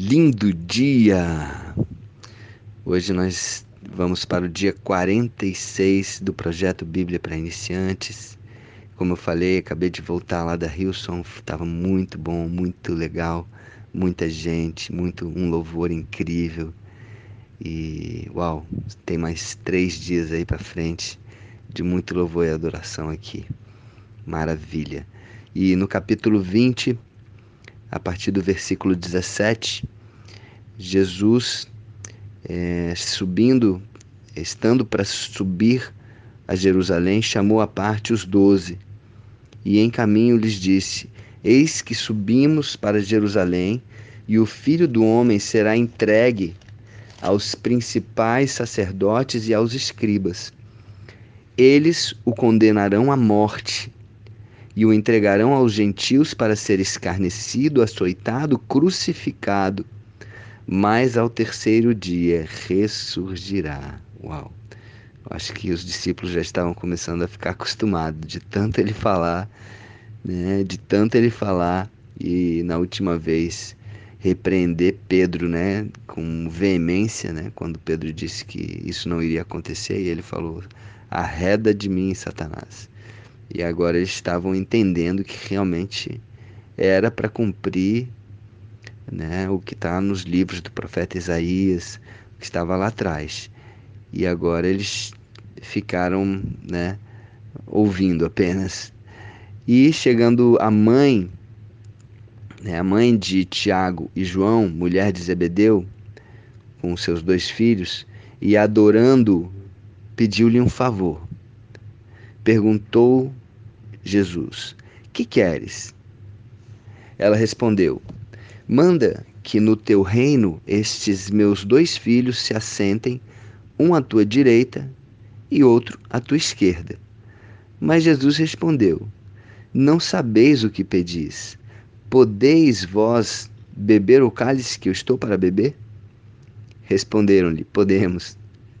lindo dia! Hoje nós vamos para o dia 46 do projeto Bíblia para Iniciantes. Como eu falei, acabei de voltar lá da Hilson, estava muito bom, muito legal, muita gente, muito um louvor incrível. E uau, tem mais três dias aí para frente de muito louvor e adoração aqui. Maravilha. E no capítulo 20, a partir do versículo 17, Jesus é, subindo, estando para subir a Jerusalém, chamou à parte os doze e em caminho lhes disse: Eis que subimos para Jerusalém, e o filho do homem será entregue aos principais sacerdotes e aos escribas. Eles o condenarão à morte e o entregarão aos gentios para ser escarnecido, açoitado, crucificado. Mas ao terceiro dia ressurgirá. Uau! Acho que os discípulos já estavam começando a ficar acostumados de tanto ele falar, né? De tanto ele falar e na última vez repreender Pedro, né, com veemência, né, quando Pedro disse que isso não iria acontecer e ele falou: "Arreda de mim, Satanás". E agora eles estavam entendendo que realmente era para cumprir né, o que está nos livros do profeta Isaías, que estava lá atrás. E agora eles ficaram né, ouvindo apenas. E chegando a mãe, né, a mãe de Tiago e João, mulher de Zebedeu, com seus dois filhos, e adorando, pediu-lhe um favor. Perguntou Jesus: Que queres? Ela respondeu: Manda que no teu reino estes meus dois filhos se assentem, um à tua direita e outro à tua esquerda. Mas Jesus respondeu: Não sabeis o que pedis. Podeis vós beber o cálice que eu estou para beber? Responderam-lhe: Podemos.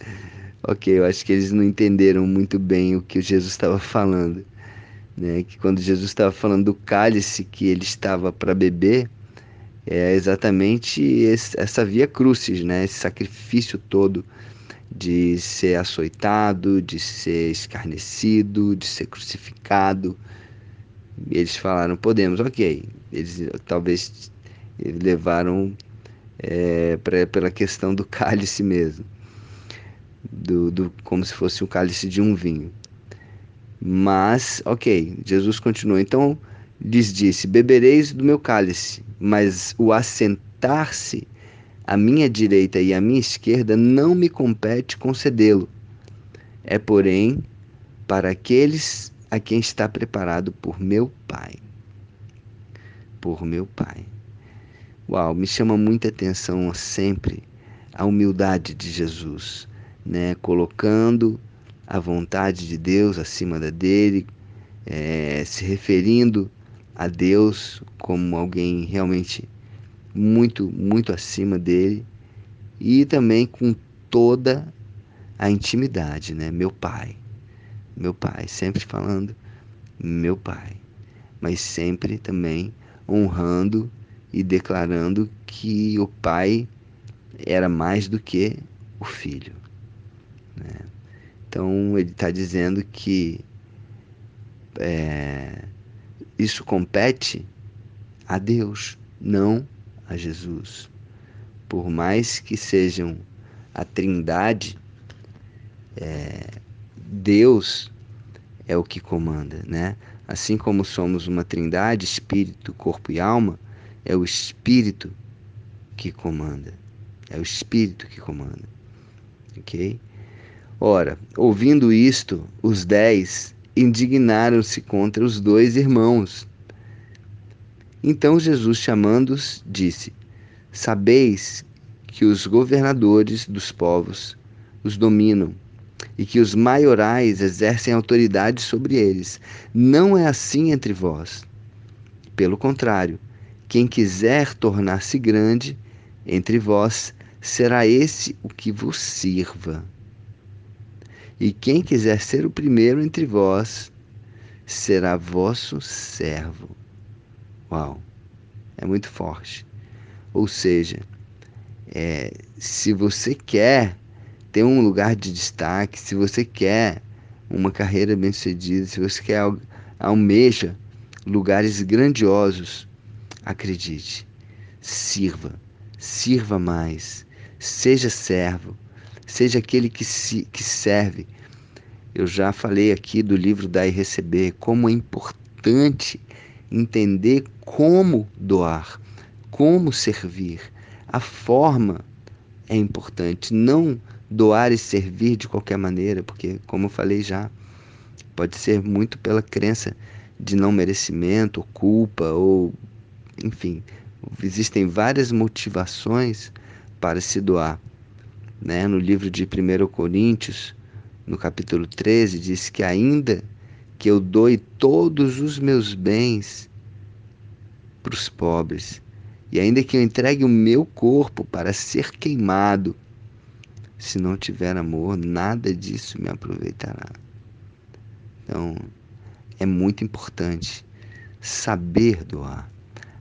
Ok, eu acho que eles não entenderam muito bem o que Jesus estava falando. Né? Que quando Jesus estava falando do cálice que ele estava para beber, é exatamente esse, essa via crucis, né? Esse sacrifício todo de ser açoitado, de ser escarnecido, de ser crucificado. Eles falaram, podemos, ok. Eles talvez levaram é, pra, pela questão do cálice mesmo do, do, como se fosse o cálice de um vinho. Mas, ok, Jesus continuou. Então lhes disse: Bebereis do meu cálice, mas o assentar-se à minha direita e à minha esquerda não me compete concedê-lo. É, porém, para aqueles a quem está preparado por meu Pai. Por meu Pai. Uau, me chama muita atenção sempre a humildade de Jesus né, colocando a vontade de Deus acima da dele, é, se referindo a Deus como alguém realmente muito, muito acima dele e também com toda a intimidade, né? Meu pai, meu pai, sempre falando meu pai, mas sempre também honrando e declarando que o pai era mais do que o filho. Né? Então ele está dizendo que é, isso compete a Deus, não a Jesus. Por mais que sejam a Trindade, é, Deus é o que comanda, né? Assim como somos uma Trindade, Espírito, Corpo e Alma, é o Espírito que comanda. É o Espírito que comanda. Ok? Ora, ouvindo isto, os dez indignaram-se contra os dois irmãos. Então Jesus, chamando-os, disse: Sabeis que os governadores dos povos os dominam e que os maiorais exercem autoridade sobre eles. Não é assim entre vós. Pelo contrário, quem quiser tornar-se grande entre vós, será esse o que vos sirva. E quem quiser ser o primeiro entre vós, será vosso servo. Uau, é muito forte. Ou seja, é, se você quer ter um lugar de destaque, se você quer uma carreira bem-sucedida, se você quer almeja lugares grandiosos, acredite, sirva, sirva mais, seja servo, seja aquele que, se, que serve. Eu já falei aqui do livro Dar e Receber, como é importante entender como doar, como servir. A forma é importante, não doar e servir de qualquer maneira, porque, como eu falei já, pode ser muito pela crença de não merecimento, culpa, ou enfim, existem várias motivações para se doar. Né? No livro de 1 Coríntios, no capítulo 13, diz que ainda que eu doe todos os meus bens para os pobres, e ainda que eu entregue o meu corpo para ser queimado, se não tiver amor, nada disso me aproveitará. Então, é muito importante saber doar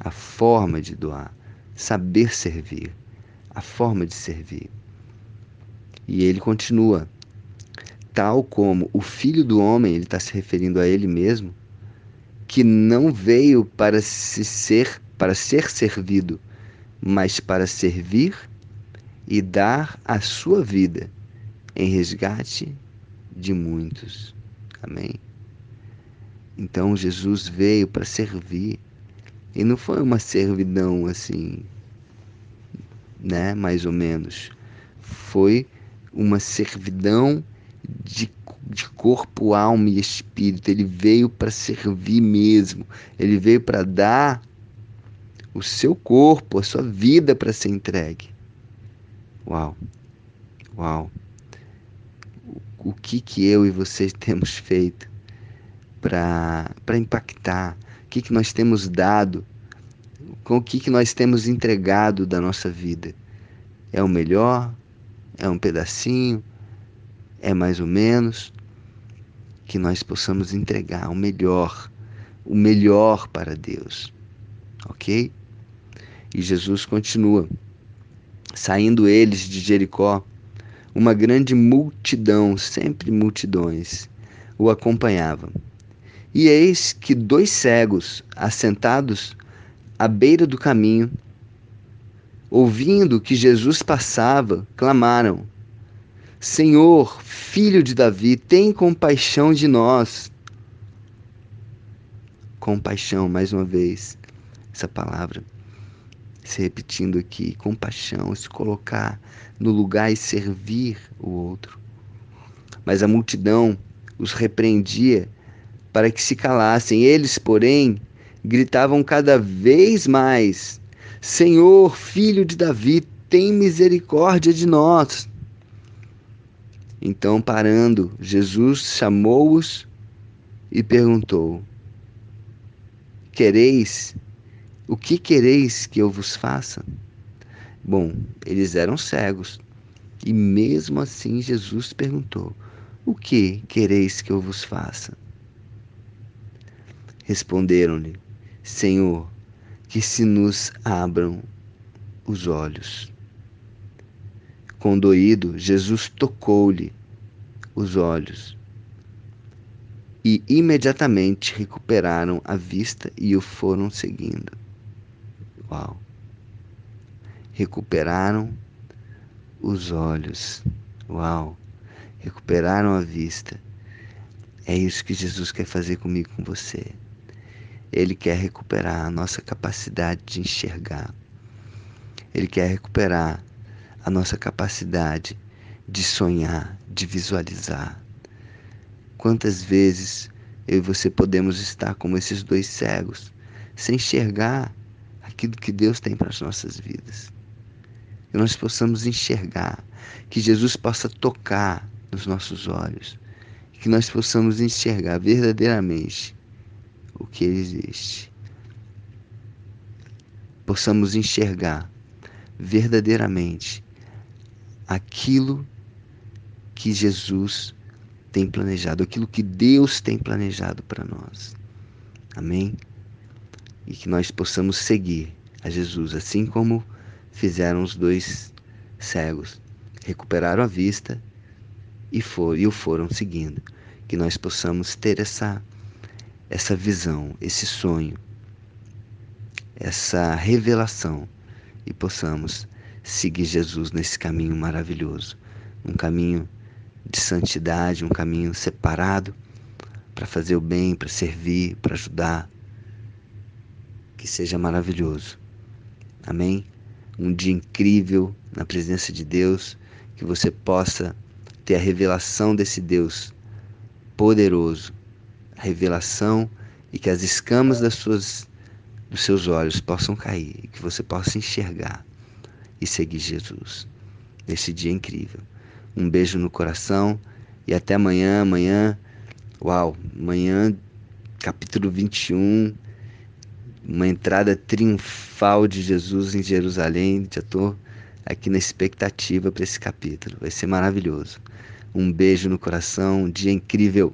a forma de doar, saber servir, a forma de servir. E ele continua, tal como o filho do homem, ele está se referindo a ele mesmo, que não veio para se ser, para ser servido, mas para servir e dar a sua vida em resgate de muitos. Amém. Então Jesus veio para servir, e não foi uma servidão assim, né? Mais ou menos. Foi uma servidão de, de corpo, alma e espírito. Ele veio para servir mesmo. Ele veio para dar o seu corpo, a sua vida para ser entregue. Uau! Uau! O, o que que eu e vocês temos feito para impactar que, que nós temos dado, com o que, que nós temos entregado da nossa vida. É o melhor? É um pedacinho? É mais ou menos? Que nós possamos entregar o melhor, o melhor para Deus. Ok? E Jesus continua. Saindo eles de Jericó, uma grande multidão, sempre multidões, o acompanhavam. E eis que dois cegos, assentados à beira do caminho, ouvindo que Jesus passava, clamaram: Senhor, filho de Davi, tem compaixão de nós. Compaixão, mais uma vez, essa palavra se repetindo aqui: compaixão, se colocar no lugar e servir o outro. Mas a multidão os repreendia para que se calassem. Eles, porém, gritavam cada vez mais: Senhor, filho de Davi, tem misericórdia de nós. Então, parando, Jesus chamou-os e perguntou: Quereis? O que quereis que eu vos faça? Bom, eles eram cegos. E mesmo assim Jesus perguntou: O que quereis que eu vos faça? Responderam-lhe: Senhor, que se nos abram os olhos. Condoído, Jesus tocou-lhe os olhos e imediatamente recuperaram a vista e o foram seguindo. Uau! Recuperaram os olhos. Uau! Recuperaram a vista. É isso que Jesus quer fazer comigo, com você. Ele quer recuperar a nossa capacidade de enxergar. Ele quer recuperar a nossa capacidade de sonhar, de visualizar. Quantas vezes eu e você podemos estar como esses dois cegos, sem enxergar aquilo que Deus tem para as nossas vidas? Que nós possamos enxergar, que Jesus possa tocar nos nossos olhos, que nós possamos enxergar verdadeiramente o que existe. Possamos enxergar verdadeiramente aquilo que Jesus tem planejado, aquilo que Deus tem planejado para nós. Amém? E que nós possamos seguir a Jesus, assim como fizeram os dois cegos. Recuperaram a vista e, for, e o foram seguindo. Que nós possamos ter essa, essa visão, esse sonho, essa revelação e possamos seguir Jesus nesse caminho maravilhoso, um caminho de santidade, um caminho separado para fazer o bem, para servir, para ajudar. Que seja maravilhoso. Amém? Um dia incrível na presença de Deus, que você possa ter a revelação desse Deus poderoso, a revelação e que as escamas das suas dos seus olhos possam cair e que você possa enxergar e seguir Jesus nesse dia incrível. Um beijo no coração e até amanhã. Amanhã, uau, amanhã, capítulo 21, uma entrada triunfal de Jesus em Jerusalém. Já estou aqui na expectativa para esse capítulo. Vai ser maravilhoso. Um beijo no coração, um dia incrível.